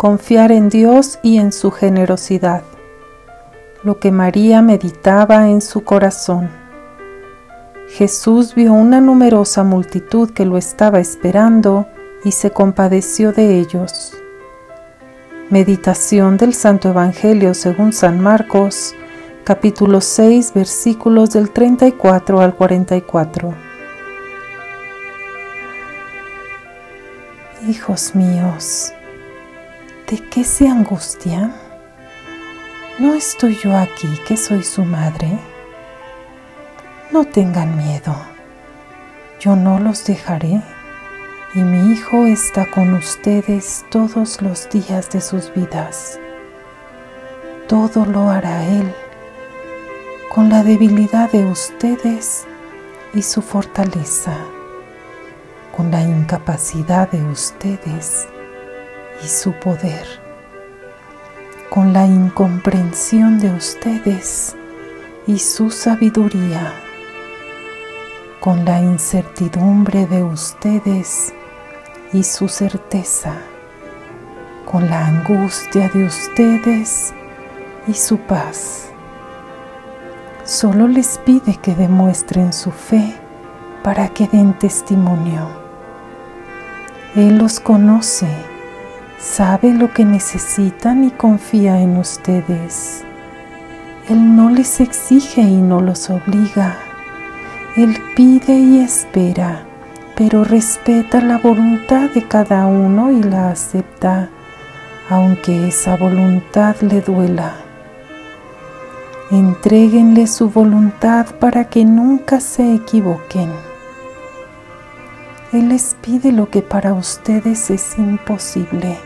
confiar en Dios y en su generosidad, lo que María meditaba en su corazón. Jesús vio una numerosa multitud que lo estaba esperando y se compadeció de ellos. Meditación del Santo Evangelio según San Marcos, capítulo 6, versículos del 34 al 44. Hijos míos, ¿de qué se angustian? ¿No estoy yo aquí que soy su madre? No tengan miedo, yo no los dejaré y mi Hijo está con ustedes todos los días de sus vidas. Todo lo hará Él con la debilidad de ustedes y su fortaleza, con la incapacidad de ustedes y su poder, con la incomprensión de ustedes y su sabiduría, con la incertidumbre de ustedes y su certeza, con la angustia de ustedes y su paz. Solo les pide que demuestren su fe para que den testimonio. Él los conoce, sabe lo que necesitan y confía en ustedes. Él no les exige y no los obliga. Él pide y espera pero respeta la voluntad de cada uno y la acepta, aunque esa voluntad le duela. Entréguenle su voluntad para que nunca se equivoquen. Él les pide lo que para ustedes es imposible,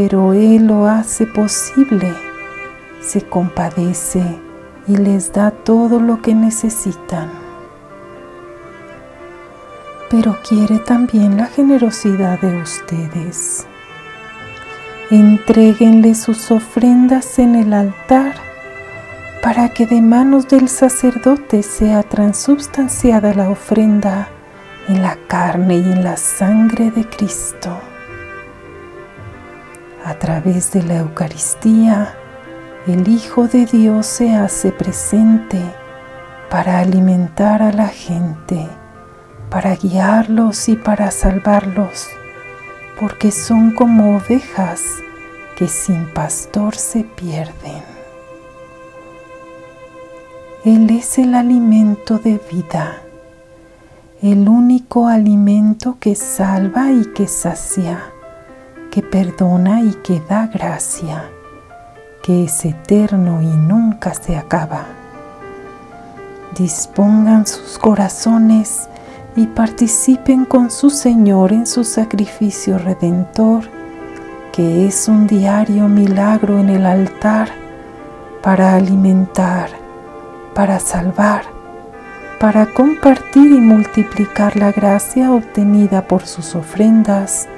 pero Él lo hace posible, se compadece y les da todo lo que necesitan pero quiere también la generosidad de ustedes. Entréguenle sus ofrendas en el altar para que de manos del sacerdote sea transubstanciada la ofrenda en la carne y en la sangre de Cristo. A través de la Eucaristía, el Hijo de Dios se hace presente para alimentar a la gente para guiarlos y para salvarlos, porque son como ovejas que sin pastor se pierden. Él es el alimento de vida, el único alimento que salva y que sacia, que perdona y que da gracia, que es eterno y nunca se acaba. Dispongan sus corazones y participen con su Señor en su sacrificio redentor, que es un diario milagro en el altar para alimentar, para salvar, para compartir y multiplicar la gracia obtenida por sus ofrendas,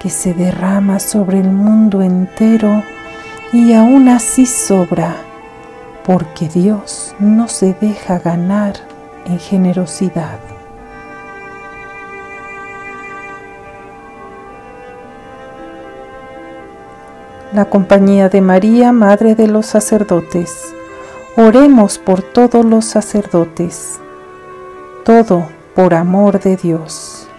que se derrama sobre el mundo entero y aún así sobra, porque Dios no se deja ganar en generosidad. la compañía de María, Madre de los sacerdotes. Oremos por todos los sacerdotes. Todo por amor de Dios.